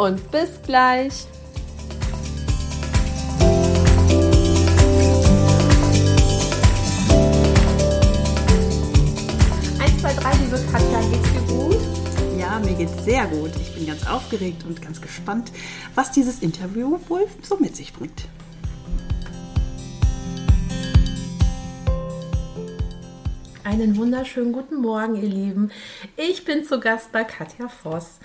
und bis gleich. Eins, zwei, drei, liebe Katja, geht's dir gut? Ja, mir geht's sehr gut. Ich bin ganz aufgeregt und ganz gespannt, was dieses Interview wohl so mit sich bringt. Einen wunderschönen guten Morgen, ihr Lieben. Ich bin zu Gast bei Katja Voss.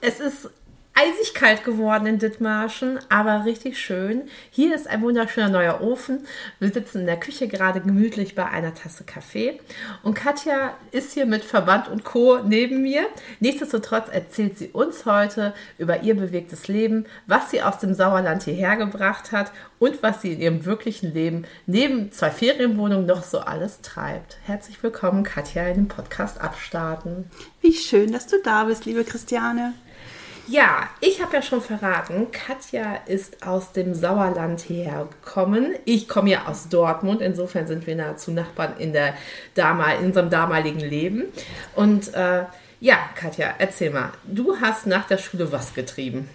Es ist eisig kalt geworden in Dithmarschen, aber richtig schön. Hier ist ein wunderschöner neuer Ofen. Wir sitzen in der Küche gerade gemütlich bei einer Tasse Kaffee. Und Katja ist hier mit Verband und Co. neben mir. Nichtsdestotrotz erzählt sie uns heute über ihr bewegtes Leben, was sie aus dem Sauerland hierher gebracht hat und was sie in ihrem wirklichen Leben neben zwei Ferienwohnungen noch so alles treibt. Herzlich willkommen, Katja, in dem Podcast Abstarten. Wie schön, dass du da bist, liebe Christiane. Ja, ich habe ja schon verraten, Katja ist aus dem Sauerland hierher gekommen. Ich komme ja aus Dortmund, insofern sind wir nahezu Nachbarn in, der in unserem damaligen Leben. Und äh, ja, Katja, erzähl mal, du hast nach der Schule was getrieben?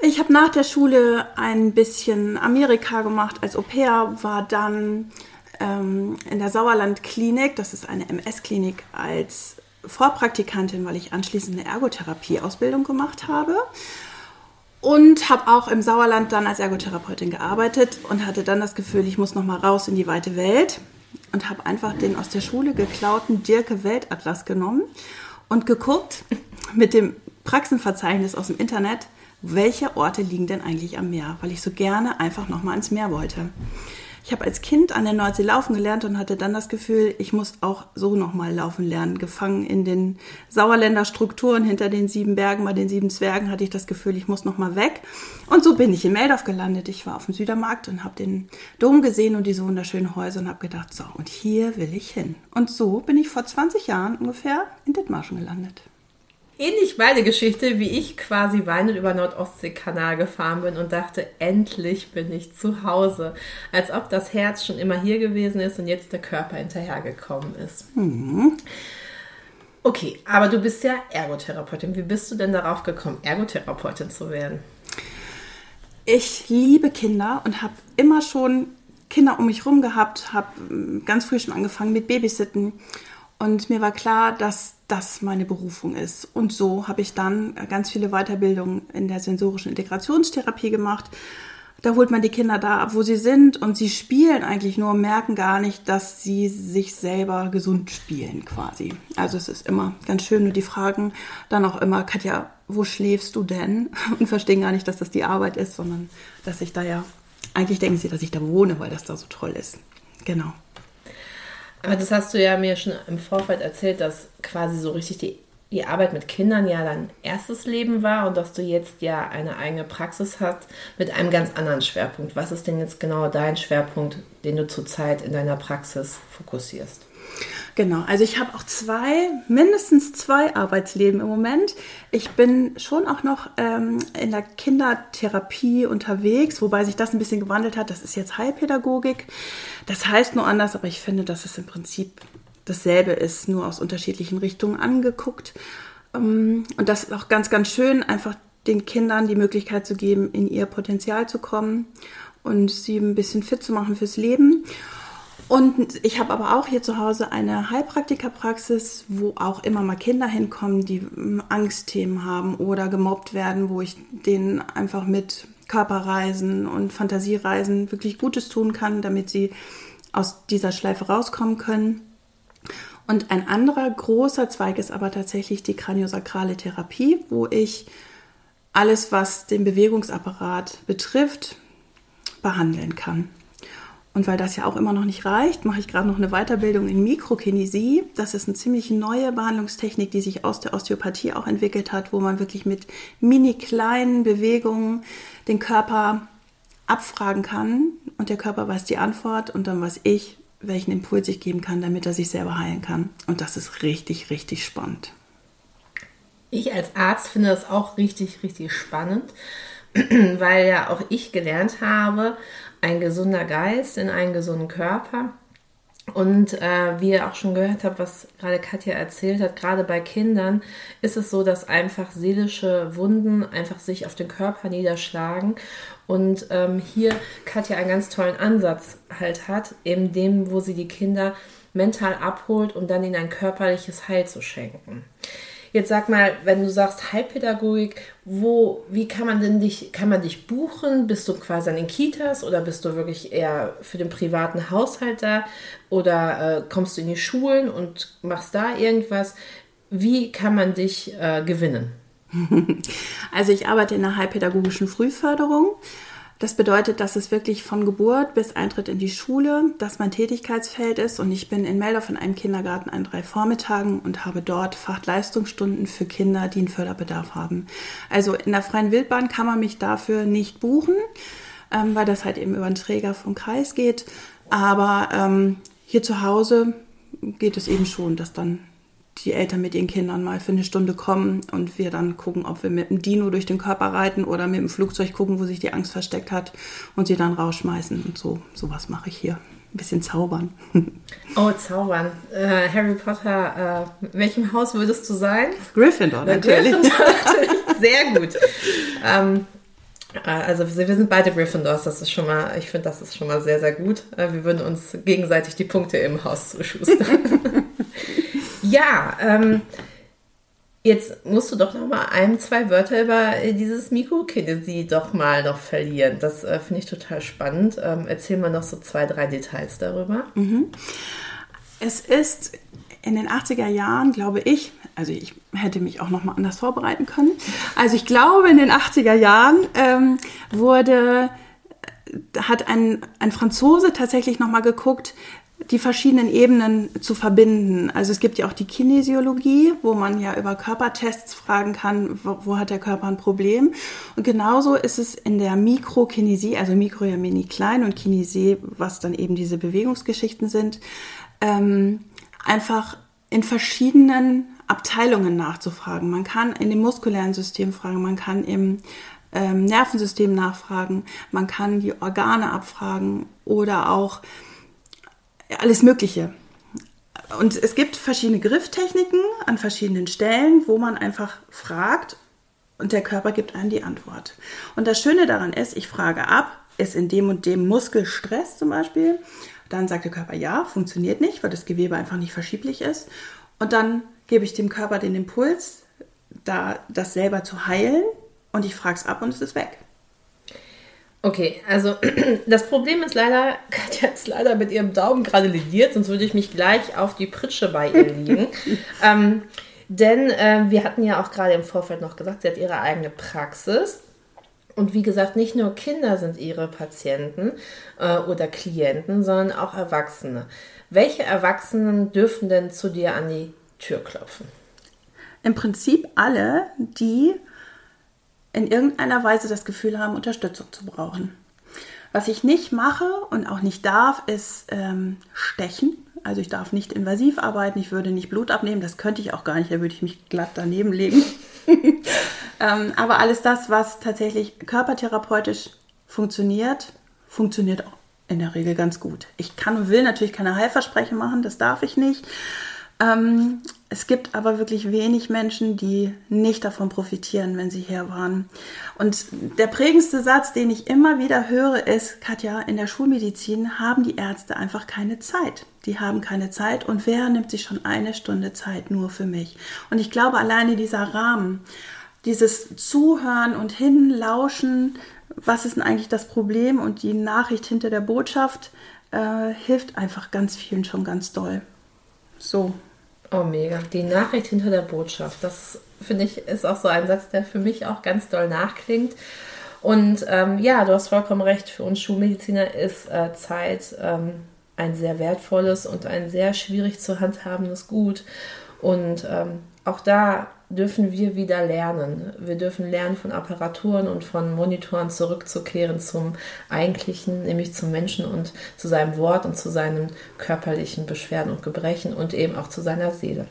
Ich habe nach der Schule ein bisschen Amerika gemacht als Au pair, war dann ähm, in der Sauerland-Klinik, das ist eine MS-Klinik, als Vorpraktikantin, weil ich anschließend eine Ergotherapie-Ausbildung gemacht habe. Und habe auch im Sauerland dann als Ergotherapeutin gearbeitet und hatte dann das Gefühl, ich muss noch mal raus in die weite Welt und habe einfach den aus der Schule geklauten Dirke Weltatlas genommen und geguckt mit dem Praxenverzeichnis aus dem Internet, welche Orte liegen denn eigentlich am Meer, weil ich so gerne einfach noch mal ans Meer wollte. Ich habe als Kind an der Nordsee laufen gelernt und hatte dann das Gefühl, ich muss auch so nochmal laufen lernen. Gefangen in den Sauerländer Strukturen hinter den sieben Bergen, bei den sieben Zwergen hatte ich das Gefühl, ich muss nochmal weg. Und so bin ich in Meldorf gelandet. Ich war auf dem Südermarkt und habe den Dom gesehen und diese wunderschönen Häuser und habe gedacht, so, und hier will ich hin. Und so bin ich vor 20 Jahren ungefähr in Dithmarschen gelandet ähnlich meine Geschichte, wie ich quasi weinend über Nordostseekanal gefahren bin und dachte, endlich bin ich zu Hause. Als ob das Herz schon immer hier gewesen ist und jetzt der Körper hinterhergekommen ist. Mhm. Okay, aber du bist ja Ergotherapeutin. Wie bist du denn darauf gekommen, Ergotherapeutin zu werden? Ich liebe Kinder und habe immer schon Kinder um mich herum gehabt, habe ganz früh schon angefangen mit Babysitten. Und mir war klar, dass das meine Berufung ist. Und so habe ich dann ganz viele Weiterbildungen in der sensorischen Integrationstherapie gemacht. Da holt man die Kinder da ab, wo sie sind und sie spielen eigentlich nur merken gar nicht, dass sie sich selber gesund spielen quasi. Also es ist immer ganz schön und die fragen dann auch immer, Katja, wo schläfst du denn? Und verstehen gar nicht, dass das die Arbeit ist, sondern dass ich da ja, eigentlich denken sie, dass ich da wohne, weil das da so toll ist. Genau. Aber das hast du ja mir schon im Vorfeld erzählt, dass quasi so richtig die, die Arbeit mit Kindern ja dein erstes Leben war und dass du jetzt ja eine eigene Praxis hast mit einem ganz anderen Schwerpunkt. Was ist denn jetzt genau dein Schwerpunkt, den du zurzeit in deiner Praxis fokussierst? Genau, also ich habe auch zwei, mindestens zwei Arbeitsleben im Moment. Ich bin schon auch noch ähm, in der Kindertherapie unterwegs, wobei sich das ein bisschen gewandelt hat. Das ist jetzt Heilpädagogik. Das heißt nur anders, aber ich finde, dass es im Prinzip dasselbe ist, nur aus unterschiedlichen Richtungen angeguckt. Ähm, und das ist auch ganz, ganz schön, einfach den Kindern die Möglichkeit zu geben, in ihr Potenzial zu kommen und sie ein bisschen fit zu machen fürs Leben. Und ich habe aber auch hier zu Hause eine Heilpraktikerpraxis, wo auch immer mal Kinder hinkommen, die hm, Angstthemen haben oder gemobbt werden, wo ich denen einfach mit Körperreisen und Fantasiereisen wirklich Gutes tun kann, damit sie aus dieser Schleife rauskommen können. Und ein anderer großer Zweig ist aber tatsächlich die kraniosakrale Therapie, wo ich alles, was den Bewegungsapparat betrifft, behandeln kann. Und weil das ja auch immer noch nicht reicht, mache ich gerade noch eine Weiterbildung in Mikrokinesie. Das ist eine ziemlich neue Behandlungstechnik, die sich aus der Osteopathie auch entwickelt hat, wo man wirklich mit mini kleinen Bewegungen den Körper abfragen kann und der Körper weiß die Antwort und dann weiß ich, welchen Impuls ich geben kann, damit er sich selber heilen kann. Und das ist richtig, richtig spannend. Ich als Arzt finde das auch richtig, richtig spannend, weil ja auch ich gelernt habe, ein gesunder Geist in einen gesunden Körper. Und äh, wie ihr auch schon gehört habt, was gerade Katja erzählt hat, gerade bei Kindern ist es so, dass einfach seelische Wunden einfach sich auf den Körper niederschlagen. Und ähm, hier Katja einen ganz tollen Ansatz halt hat, eben dem, wo sie die Kinder mental abholt, um dann ihnen ein körperliches Heil zu schenken. Jetzt sag mal, wenn du sagst Heilpädagogik, wo, wie kann man denn dich, kann man dich buchen? Bist du quasi an den Kitas oder bist du wirklich eher für den privaten Haushalt da? Oder äh, kommst du in die Schulen und machst da irgendwas? Wie kann man dich äh, gewinnen? Also ich arbeite in der heilpädagogischen Frühförderung. Das bedeutet, dass es wirklich von Geburt bis Eintritt in die Schule, dass mein Tätigkeitsfeld ist und ich bin in Meldorf in einem Kindergarten an drei Vormittagen und habe dort Fachleistungsstunden für Kinder, die einen Förderbedarf haben. Also in der freien Wildbahn kann man mich dafür nicht buchen, ähm, weil das halt eben über einen Träger vom Kreis geht. Aber ähm, hier zu Hause geht es eben schon, dass dann die Eltern mit ihren Kindern mal für eine Stunde kommen und wir dann gucken, ob wir mit dem Dino durch den Körper reiten oder mit dem Flugzeug gucken, wo sich die Angst versteckt hat und sie dann rausschmeißen. Und so sowas mache ich hier. Ein bisschen zaubern. Oh, zaubern. Äh, Harry Potter, äh, in welchem Haus würdest du sein? Gryffindor, natürlich. Gryffindor, natürlich. Sehr gut. Ähm, äh, also wir sind beide Gryffindors, das ist schon mal, ich finde, das ist schon mal sehr, sehr gut. Äh, wir würden uns gegenseitig die Punkte im Haus zuschustern. Ja, ähm, jetzt musst du doch noch mal ein, zwei Wörter über dieses Mikrokinesie doch mal noch verlieren. Das äh, finde ich total spannend. Ähm, erzähl mal noch so zwei, drei Details darüber. Mhm. Es ist in den 80er Jahren, glaube ich, also ich hätte mich auch noch mal anders vorbereiten können. Also ich glaube, in den 80er Jahren ähm, wurde hat ein, ein Franzose tatsächlich noch mal geguckt, die verschiedenen Ebenen zu verbinden. Also es gibt ja auch die Kinesiologie, wo man ja über Körpertests fragen kann, wo, wo hat der Körper ein Problem. Und genauso ist es in der Mikrokinesie, also Mikro ja mini klein und Kinesie, was dann eben diese Bewegungsgeschichten sind, ähm, einfach in verschiedenen Abteilungen nachzufragen. Man kann in dem muskulären System fragen, man kann im ähm, Nervensystem nachfragen, man kann die Organe abfragen oder auch alles Mögliche. Und es gibt verschiedene Grifftechniken an verschiedenen Stellen, wo man einfach fragt und der Körper gibt einem die Antwort. Und das Schöne daran ist, ich frage ab, ist in dem und dem Muskel Stress zum Beispiel? Dann sagt der Körper ja, funktioniert nicht, weil das Gewebe einfach nicht verschieblich ist. Und dann gebe ich dem Körper den Impuls, da das selber zu heilen und ich frage es ab und es ist weg. Okay, also das Problem ist leider, Katja ist leider mit ihrem Daumen gerade lidiert, sonst würde ich mich gleich auf die Pritsche bei ihr liegen. ähm, denn äh, wir hatten ja auch gerade im Vorfeld noch gesagt, sie hat ihre eigene Praxis. Und wie gesagt, nicht nur Kinder sind ihre Patienten äh, oder Klienten, sondern auch Erwachsene. Welche Erwachsenen dürfen denn zu dir an die Tür klopfen? Im Prinzip alle, die in irgendeiner Weise das Gefühl haben, Unterstützung zu brauchen. Was ich nicht mache und auch nicht darf, ist ähm, stechen. Also ich darf nicht invasiv arbeiten, ich würde nicht Blut abnehmen, das könnte ich auch gar nicht, da würde ich mich glatt daneben legen. ähm, aber alles das, was tatsächlich körpertherapeutisch funktioniert, funktioniert auch in der Regel ganz gut. Ich kann und will natürlich keine Heilversprechen machen, das darf ich nicht. Ähm, es gibt aber wirklich wenig Menschen, die nicht davon profitieren, wenn sie hier waren. Und der prägendste Satz, den ich immer wieder höre, ist, Katja, in der Schulmedizin haben die Ärzte einfach keine Zeit. Die haben keine Zeit und wer nimmt sich schon eine Stunde Zeit nur für mich? Und ich glaube, alleine dieser Rahmen, dieses Zuhören und Hinlauschen, was ist denn eigentlich das Problem und die Nachricht hinter der Botschaft, äh, hilft einfach ganz vielen schon ganz doll. So, Oh, mega. Die Nachricht hinter der Botschaft. Das finde ich ist auch so ein Satz, der für mich auch ganz doll nachklingt. Und ähm, ja, du hast vollkommen recht, für uns Schulmediziner ist äh, Zeit ähm, ein sehr wertvolles und ein sehr schwierig zu handhabendes Gut. Und ähm, auch da dürfen wir wieder lernen. Wir dürfen lernen, von Apparaturen und von Monitoren zurückzukehren zum Eigentlichen, nämlich zum Menschen und zu seinem Wort und zu seinen körperlichen Beschwerden und Gebrechen und eben auch zu seiner Seele.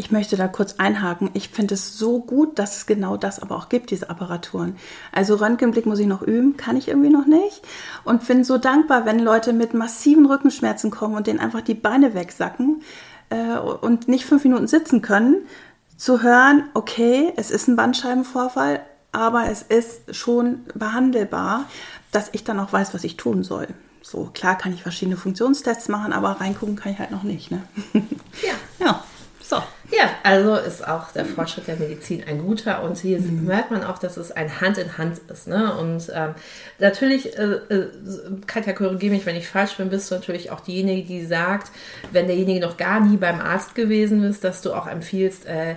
Ich möchte da kurz einhaken. Ich finde es so gut, dass es genau das aber auch gibt, diese Apparaturen. Also Röntgenblick muss ich noch üben, kann ich irgendwie noch nicht. Und bin so dankbar, wenn Leute mit massiven Rückenschmerzen kommen und denen einfach die Beine wegsacken äh, und nicht fünf Minuten sitzen können, zu hören, okay, es ist ein Bandscheibenvorfall, aber es ist schon behandelbar, dass ich dann auch weiß, was ich tun soll. So, klar kann ich verschiedene Funktionstests machen, aber reingucken kann ich halt noch nicht. Ne? Ja. ja. Ja, also ist auch der Fortschritt der Medizin ein guter und hier mhm. merkt man auch, dass es ein Hand in Hand ist. Ne? Und ähm, natürlich, äh, äh, Katja, korrigiere mich, wenn ich falsch bin, bist du natürlich auch diejenige, die sagt, wenn derjenige noch gar nie beim Arzt gewesen ist, dass du auch empfiehlst, äh,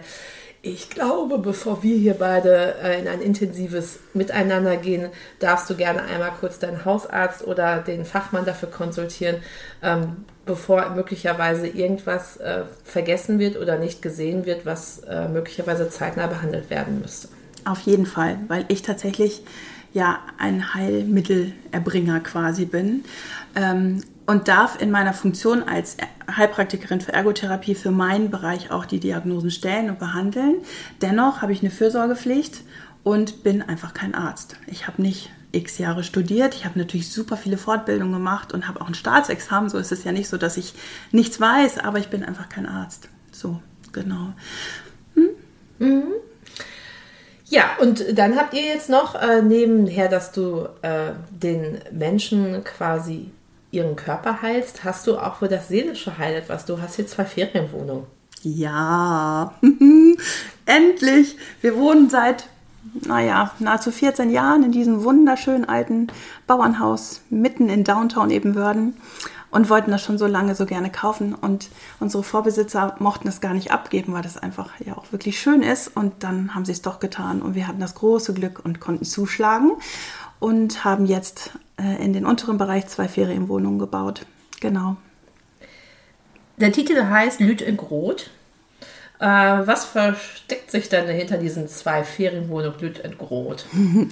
ich glaube, bevor wir hier beide äh, in ein intensives Miteinander gehen, darfst du gerne einmal kurz deinen Hausarzt oder den Fachmann dafür konsultieren, ähm, bevor möglicherweise irgendwas äh, vergessen wird oder nicht gesehen wird, was äh, möglicherweise zeitnah behandelt werden müsste. Auf jeden Fall, weil ich tatsächlich ja ein Heilmittelerbringer quasi bin. Ähm, und darf in meiner Funktion als Heilpraktikerin für Ergotherapie für meinen Bereich auch die Diagnosen stellen und behandeln. Dennoch habe ich eine Fürsorgepflicht und bin einfach kein Arzt. Ich habe nicht x Jahre studiert. Ich habe natürlich super viele Fortbildungen gemacht und habe auch ein Staatsexamen. So ist es ja nicht so, dass ich nichts weiß, aber ich bin einfach kein Arzt. So, genau. Hm? Mhm. Ja, und dann habt ihr jetzt noch äh, nebenher, dass du äh, den Menschen quasi ihren Körper heilst, hast du auch für das Seelische Heil etwas. Du hast hier zwei Ferienwohnungen. Ja, endlich. Wir wohnen seit, naja, nahezu 14 Jahren in diesem wunderschönen alten Bauernhaus mitten in Downtown Ebenwörden und wollten das schon so lange so gerne kaufen. Und unsere Vorbesitzer mochten es gar nicht abgeben, weil das einfach ja auch wirklich schön ist. Und dann haben sie es doch getan und wir hatten das große Glück und konnten zuschlagen und haben jetzt äh, in den unteren Bereich zwei Ferienwohnungen gebaut. Genau. Der Titel heißt Lüt in Grot. Äh, was versteckt sich denn hinter diesen zwei Ferienwohnungen Lüt in Grot?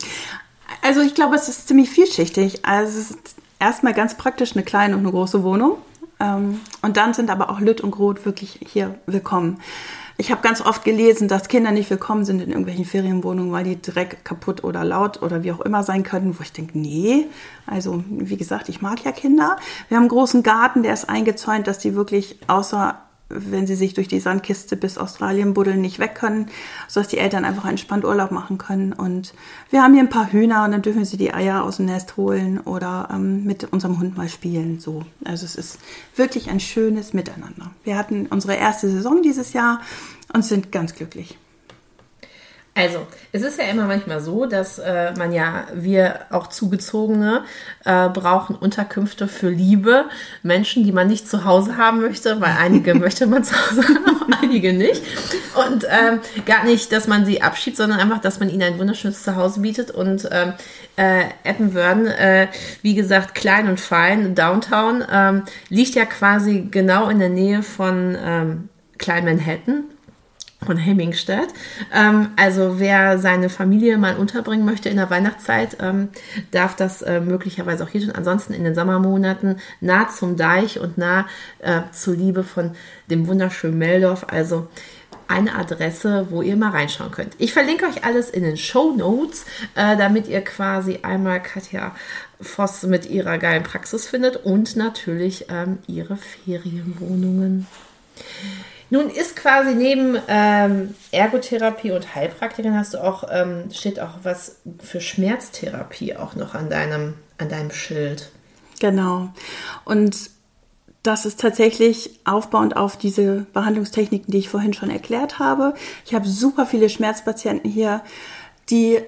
Also ich glaube, es ist ziemlich vielschichtig. Also es ist erstmal ganz praktisch eine kleine und eine große Wohnung. Ähm, und dann sind aber auch Lüt und Grot wirklich hier willkommen. Ich habe ganz oft gelesen, dass Kinder nicht willkommen sind in irgendwelchen Ferienwohnungen, weil die Dreck kaputt oder laut oder wie auch immer sein könnten, wo ich denke, nee, also wie gesagt, ich mag ja Kinder. Wir haben einen großen Garten, der ist eingezäunt, dass die wirklich außer wenn sie sich durch die Sandkiste bis Australien buddeln, nicht weg können, sodass die Eltern einfach entspannt Urlaub machen können. Und wir haben hier ein paar Hühner und dann dürfen sie die Eier aus dem Nest holen oder ähm, mit unserem Hund mal spielen. So. Also es ist wirklich ein schönes Miteinander. Wir hatten unsere erste Saison dieses Jahr und sind ganz glücklich. Also, es ist ja immer manchmal so, dass äh, man ja, wir auch Zugezogene, äh, brauchen Unterkünfte für Liebe. Menschen, die man nicht zu Hause haben möchte, weil einige möchte man zu Hause haben, einige nicht. Und ähm, gar nicht, dass man sie abschiebt, sondern einfach, dass man ihnen ein wunderschönes Zuhause bietet. Und ähm, äh, Eppenwörden, äh, wie gesagt, klein und fein, Downtown, ähm, liegt ja quasi genau in der Nähe von ähm, Klein Manhattan von Hemmingstedt. Ähm, also wer seine Familie mal unterbringen möchte in der Weihnachtszeit, ähm, darf das äh, möglicherweise auch hier tun. Ansonsten in den Sommermonaten nah zum Deich und nah äh, zur Liebe von dem wunderschönen Meldorf. Also eine Adresse, wo ihr mal reinschauen könnt. Ich verlinke euch alles in den Show Notes, äh, damit ihr quasi einmal Katja Voss mit ihrer geilen Praxis findet und natürlich ähm, ihre Ferienwohnungen. Nun ist quasi neben ähm, Ergotherapie und Heilpraktikerin hast du auch, ähm, steht auch was für Schmerztherapie auch noch an deinem, an deinem Schild. Genau. Und das ist tatsächlich aufbauend auf diese Behandlungstechniken, die ich vorhin schon erklärt habe. Ich habe super viele Schmerzpatienten hier, die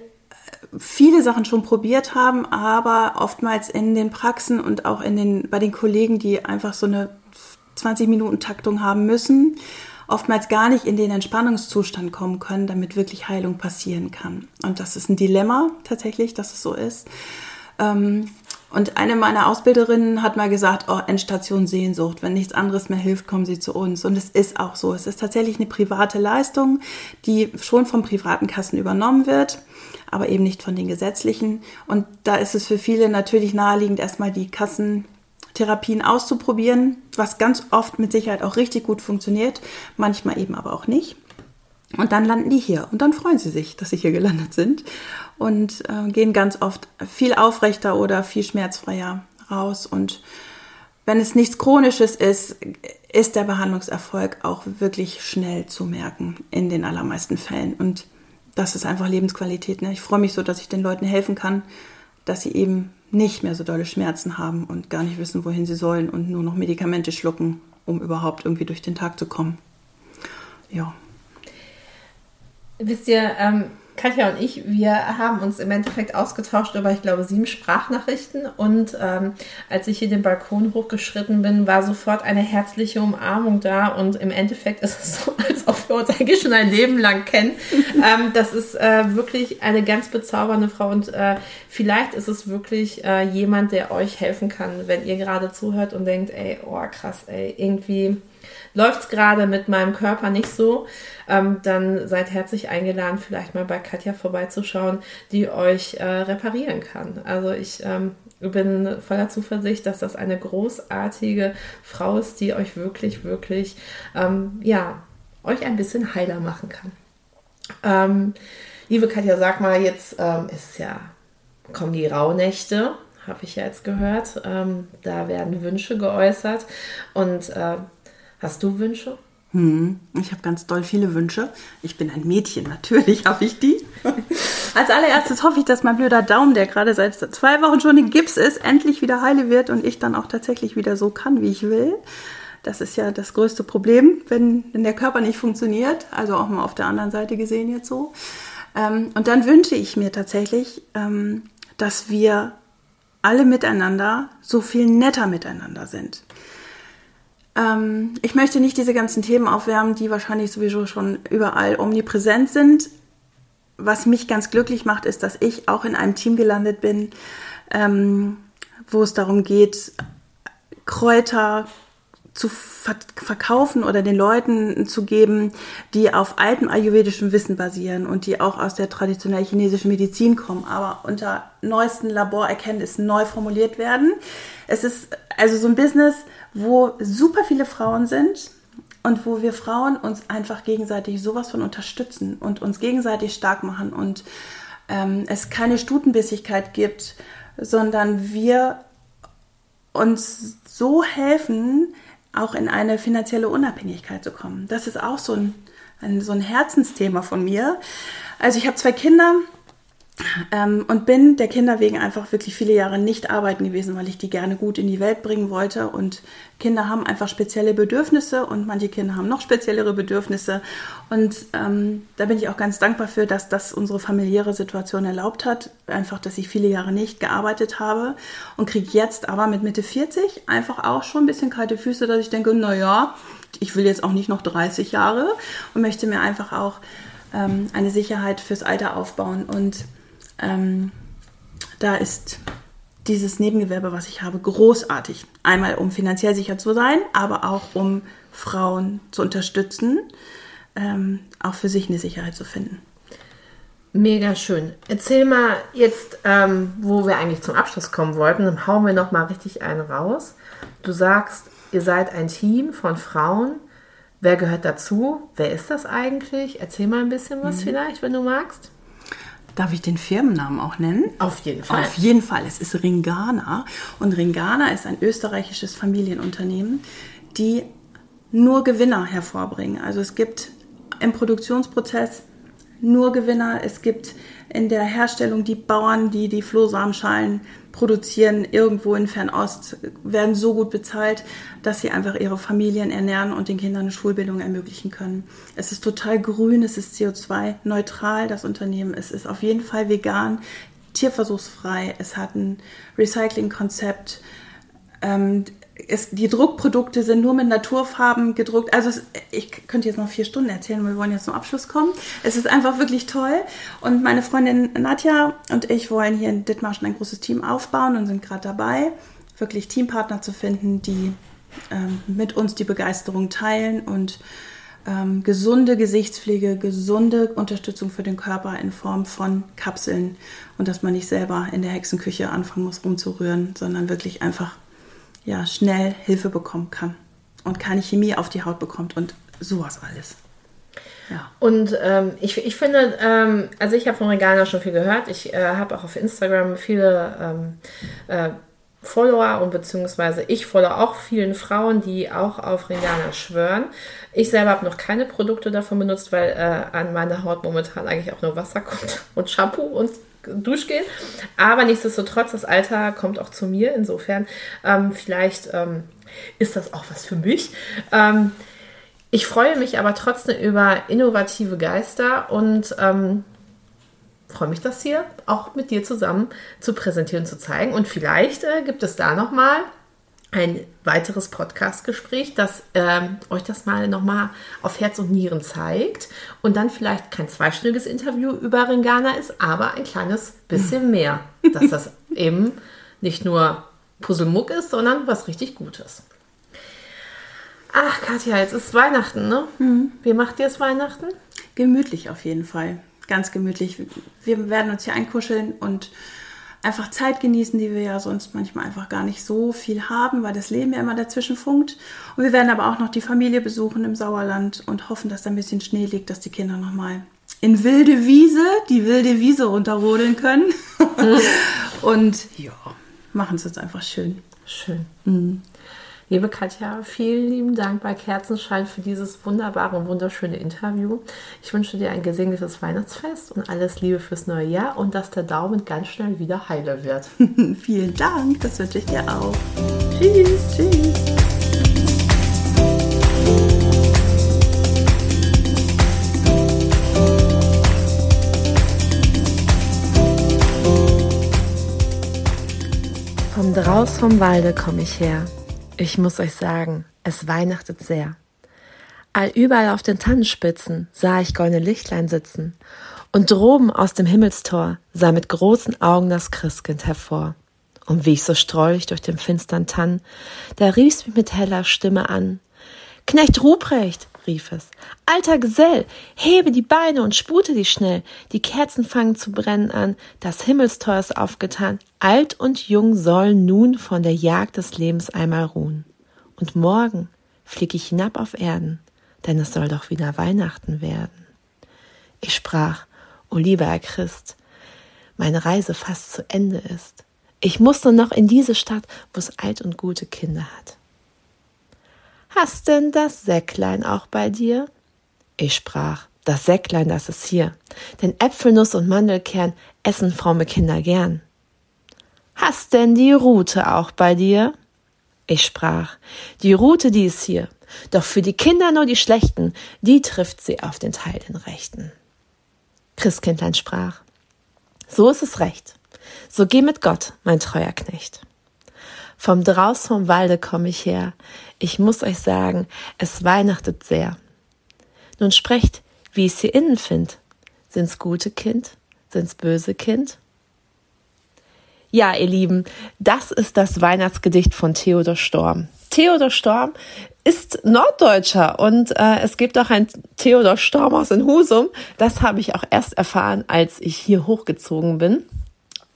viele Sachen schon probiert haben, aber oftmals in den Praxen und auch in den, bei den Kollegen, die einfach so eine 20 Minuten Taktung haben müssen oftmals gar nicht in den Entspannungszustand kommen können, damit wirklich Heilung passieren kann. Und das ist ein Dilemma tatsächlich, dass es so ist. Ähm, und eine meiner Ausbilderinnen hat mal gesagt, oh, Endstation Sehnsucht, wenn nichts anderes mehr hilft, kommen Sie zu uns. Und es ist auch so. Es ist tatsächlich eine private Leistung, die schon von privaten Kassen übernommen wird, aber eben nicht von den gesetzlichen. Und da ist es für viele natürlich naheliegend, erstmal die Kassentherapien auszuprobieren, was ganz oft mit Sicherheit auch richtig gut funktioniert, manchmal eben aber auch nicht. Und dann landen die hier und dann freuen sie sich, dass sie hier gelandet sind und äh, gehen ganz oft viel aufrechter oder viel schmerzfreier raus. Und wenn es nichts Chronisches ist, ist der Behandlungserfolg auch wirklich schnell zu merken in den allermeisten Fällen. Und das ist einfach Lebensqualität. Ne? Ich freue mich so, dass ich den Leuten helfen kann, dass sie eben nicht mehr so dolle Schmerzen haben und gar nicht wissen, wohin sie sollen und nur noch Medikamente schlucken, um überhaupt irgendwie durch den Tag zu kommen. Ja. Wisst ihr, ähm, Katja und ich, wir haben uns im Endeffekt ausgetauscht über, ich glaube, sieben Sprachnachrichten. Und ähm, als ich hier den Balkon hochgeschritten bin, war sofort eine herzliche Umarmung da. Und im Endeffekt ist es so, als ob wir uns eigentlich schon ein Leben lang kennen. ähm, das ist äh, wirklich eine ganz bezaubernde Frau. Und äh, vielleicht ist es wirklich äh, jemand, der euch helfen kann, wenn ihr gerade zuhört und denkt, ey, oh krass, ey, irgendwie läuft es gerade mit meinem Körper nicht so, ähm, dann seid herzlich eingeladen, vielleicht mal bei Katja vorbeizuschauen, die euch äh, reparieren kann. Also ich ähm, bin voller Zuversicht, dass das eine großartige Frau ist, die euch wirklich, wirklich, ähm, ja, euch ein bisschen heiler machen kann. Ähm, liebe Katja, sag mal, jetzt ähm, ist ja, kommen die Rauhnächte habe ich ja jetzt gehört. Ähm, da werden Wünsche geäußert. Und äh, Hast du Wünsche? Hm, ich habe ganz doll viele Wünsche. Ich bin ein Mädchen, natürlich habe ich die. Als allererstes hoffe ich, dass mein blöder Daumen, der gerade seit zwei Wochen schon in Gips ist, endlich wieder heile wird und ich dann auch tatsächlich wieder so kann, wie ich will. Das ist ja das größte Problem, wenn, wenn der Körper nicht funktioniert. Also auch mal auf der anderen Seite gesehen jetzt so. Ähm, und dann wünsche ich mir tatsächlich, ähm, dass wir alle miteinander so viel netter miteinander sind. Ähm, ich möchte nicht diese ganzen Themen aufwärmen, die wahrscheinlich sowieso schon überall omnipräsent sind. Was mich ganz glücklich macht, ist, dass ich auch in einem Team gelandet bin, ähm, wo es darum geht, Kräuter zu verkaufen oder den Leuten zu geben, die auf altem ayurvedischem Wissen basieren und die auch aus der traditionellen chinesischen Medizin kommen, aber unter neuesten Laborerkenntnissen neu formuliert werden. Es ist also so ein Business, wo super viele Frauen sind und wo wir Frauen uns einfach gegenseitig sowas von unterstützen und uns gegenseitig stark machen und ähm, es keine Stutenbissigkeit gibt, sondern wir uns so helfen, auch in eine finanzielle Unabhängigkeit zu kommen. Das ist auch so ein, ein so ein Herzensthema von mir. Also ich habe zwei Kinder, ähm, und bin der Kinder wegen einfach wirklich viele Jahre nicht arbeiten gewesen, weil ich die gerne gut in die Welt bringen wollte. Und Kinder haben einfach spezielle Bedürfnisse und manche Kinder haben noch speziellere Bedürfnisse. Und ähm, da bin ich auch ganz dankbar für, dass das unsere familiäre Situation erlaubt hat. Einfach, dass ich viele Jahre nicht gearbeitet habe und kriege jetzt aber mit Mitte 40 einfach auch schon ein bisschen kalte Füße, dass ich denke, naja, ich will jetzt auch nicht noch 30 Jahre und möchte mir einfach auch ähm, eine Sicherheit fürs Alter aufbauen. Und ähm, da ist dieses Nebengewerbe, was ich habe, großartig. Einmal, um finanziell sicher zu sein, aber auch um Frauen zu unterstützen, ähm, auch für sich eine Sicherheit zu finden. Mega schön. Erzähl mal jetzt, ähm, wo wir eigentlich zum Abschluss kommen wollten, dann hauen wir noch mal richtig einen raus. Du sagst, ihr seid ein Team von Frauen. Wer gehört dazu? Wer ist das eigentlich? Erzähl mal ein bisschen was mhm. vielleicht, wenn du magst. Darf ich den Firmennamen auch nennen? Auf jeden Fall. Auf jeden Fall. Es ist Ringana. Und Ringana ist ein österreichisches Familienunternehmen, die nur Gewinner hervorbringen. Also es gibt im Produktionsprozess nur Gewinner. Es gibt in der Herstellung die Bauern, die die Flohsamenschalen produzieren irgendwo in Fernost, werden so gut bezahlt, dass sie einfach ihre Familien ernähren und den Kindern eine Schulbildung ermöglichen können. Es ist total grün, es ist CO2-neutral, das Unternehmen. Es ist auf jeden Fall vegan, tierversuchsfrei, es hat ein Recycling-Konzept. Ähm, es, die Druckprodukte sind nur mit Naturfarben gedruckt. Also es, ich könnte jetzt noch vier Stunden erzählen, wir wollen jetzt zum Abschluss kommen. Es ist einfach wirklich toll. Und meine Freundin Nadja und ich wollen hier in Dithmarschen ein großes Team aufbauen und sind gerade dabei, wirklich Teampartner zu finden, die ähm, mit uns die Begeisterung teilen und ähm, gesunde Gesichtspflege, gesunde Unterstützung für den Körper in Form von Kapseln und dass man nicht selber in der Hexenküche anfangen muss rumzurühren, sondern wirklich einfach ja, schnell Hilfe bekommen kann und keine Chemie auf die Haut bekommt und sowas alles. Ja. Und ähm, ich, ich finde, ähm, also ich habe von Regana schon viel gehört. Ich äh, habe auch auf Instagram viele ähm, äh, Follower und beziehungsweise ich folge auch vielen Frauen, die auch auf Regana schwören. Ich selber habe noch keine Produkte davon benutzt, weil äh, an meiner Haut momentan eigentlich auch nur Wasser kommt und Shampoo und Duschgel. Aber nichtsdestotrotz, das Alter kommt auch zu mir. Insofern, ähm, vielleicht ähm, ist das auch was für mich. Ähm, ich freue mich aber trotzdem über innovative Geister und ähm, freue mich, das hier auch mit dir zusammen zu präsentieren, zu zeigen. Und vielleicht äh, gibt es da nochmal ein weiteres Podcast-Gespräch, das ähm, euch das mal nochmal auf Herz und Nieren zeigt und dann vielleicht kein zweistündiges Interview über Ringana ist, aber ein kleines bisschen mehr, dass das eben nicht nur Puzzlemuck ist, sondern was richtig Gutes. Ach, Katja, jetzt ist Weihnachten, ne? Mhm. Wie macht ihr es Weihnachten? Gemütlich auf jeden Fall. Ganz gemütlich. Wir werden uns hier einkuscheln und einfach Zeit genießen, die wir ja sonst manchmal einfach gar nicht so viel haben, weil das Leben ja immer dazwischen funkt. Und wir werden aber auch noch die Familie besuchen im Sauerland und hoffen, dass da ein bisschen Schnee liegt, dass die Kinder nochmal in wilde Wiese, die wilde Wiese runterrodeln können. Und ja, machen es uns einfach schön. Schön. Mhm. Liebe Katja, vielen lieben Dank bei Kerzenschein für dieses wunderbare und wunderschöne Interview. Ich wünsche dir ein gesegnetes Weihnachtsfest und alles Liebe fürs neue Jahr und dass der Daumen ganz schnell wieder heile wird. vielen Dank, das wünsche ich dir auch. Tschüss, tschüss. Vom Draus vom Walde komme ich her. Ich muss euch sagen, es weihnachtet sehr. Allüberall auf den Tannenspitzen sah ich goldene Lichtlein sitzen, und droben aus dem Himmelstor sah mit großen Augen das Christkind hervor. Und wie ich so strolch durch den finstern Tann, da rief's mich mit heller Stimme an. Knecht Ruprecht, rief es. Alter Gesell, hebe die Beine und spute dich schnell. Die Kerzen fangen zu brennen an, das Himmelstor ist aufgetan. Alt und jung sollen nun von der Jagd des Lebens einmal ruhen. Und morgen flieg ich hinab auf Erden, denn es soll doch wieder Weihnachten werden. Ich sprach, o lieber Herr Christ, meine Reise fast zu Ende ist. Ich musste noch in diese Stadt, wo es alt und gute Kinder hat. Hast denn das Säcklein auch bei dir? Ich sprach, das Säcklein, das ist hier, denn Äpfelnuss und Mandelkern essen fromme Kinder gern. Hast denn die Rute auch bei dir? Ich sprach, die Rute, die ist hier, doch für die Kinder nur die Schlechten, die trifft sie auf den Teil den Rechten. Christkindlein sprach, so ist es recht, so geh mit Gott, mein treuer Knecht. Vom Draus vom Walde komme ich her. Ich muss euch sagen, es weihnachtet sehr. Nun sprecht, wie ich's hier innen find. Sind's gute Kind? Sind's böse Kind? Ja, ihr Lieben, das ist das Weihnachtsgedicht von Theodor Storm. Theodor Storm ist Norddeutscher und äh, es gibt auch ein Theodor Storm aus in Husum. Das habe ich auch erst erfahren, als ich hier hochgezogen bin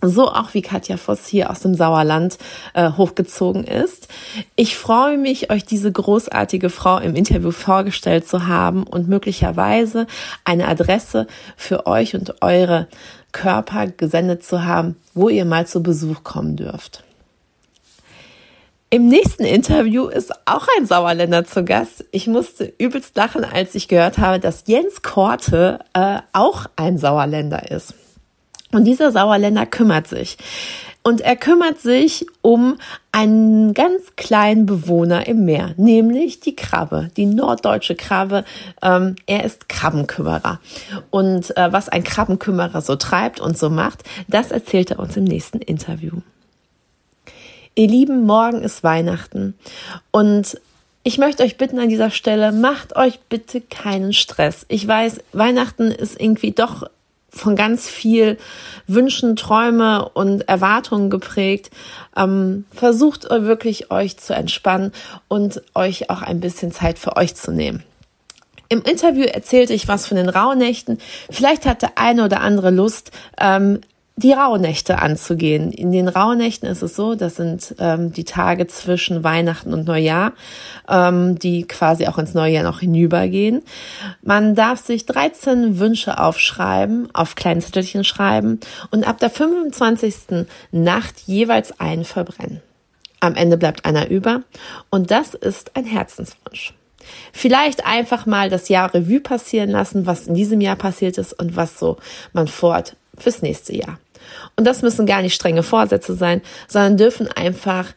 so auch wie Katja Voss hier aus dem Sauerland äh, hochgezogen ist. Ich freue mich, euch diese großartige Frau im Interview vorgestellt zu haben und möglicherweise eine Adresse für euch und eure Körper gesendet zu haben, wo ihr mal zu Besuch kommen dürft. Im nächsten Interview ist auch ein Sauerländer zu Gast. Ich musste übelst lachen, als ich gehört habe, dass Jens Korte äh, auch ein Sauerländer ist. Und dieser Sauerländer kümmert sich. Und er kümmert sich um einen ganz kleinen Bewohner im Meer, nämlich die Krabbe, die norddeutsche Krabbe. Ähm, er ist Krabbenkümmerer. Und äh, was ein Krabbenkümmerer so treibt und so macht, das erzählt er uns im nächsten Interview. Ihr Lieben, morgen ist Weihnachten und ich möchte euch bitten an dieser Stelle, macht euch bitte keinen Stress. Ich weiß, Weihnachten ist irgendwie doch von ganz viel Wünschen, Träume und Erwartungen geprägt. Ähm, versucht wirklich euch zu entspannen und euch auch ein bisschen Zeit für euch zu nehmen. Im Interview erzählte ich was von den Rauhnächten. Vielleicht hat der eine oder andere Lust, ähm, die Rauhnächte anzugehen. In den Rauhnächten ist es so, das sind ähm, die Tage zwischen Weihnachten und Neujahr, ähm, die quasi auch ins neue Jahr noch hinübergehen. Man darf sich 13 Wünsche aufschreiben, auf kleinen Zettelchen schreiben und ab der 25. Nacht jeweils einen verbrennen. Am Ende bleibt einer über und das ist ein Herzenswunsch. Vielleicht einfach mal das Jahr Revue passieren lassen, was in diesem Jahr passiert ist und was so man fort fürs nächste Jahr. Und das müssen gar nicht strenge Vorsätze sein, sondern dürfen einfach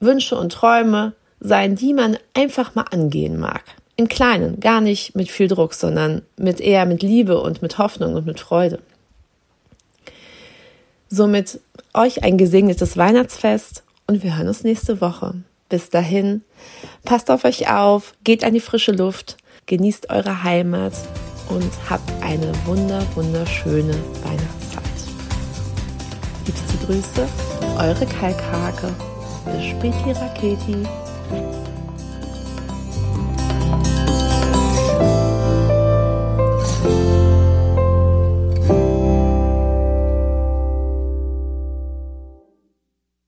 Wünsche und Träume sein, die man einfach mal angehen mag. In kleinen, gar nicht mit viel Druck, sondern mit eher mit Liebe und mit Hoffnung und mit Freude. Somit euch ein gesegnetes Weihnachtsfest und wir hören uns nächste Woche. Bis dahin, passt auf euch auf, geht an die frische Luft, genießt eure Heimat und habt eine wunder, wunderschöne Weihnachtszeit. Grüße, eure Kalkhake. Bis späti Raketi.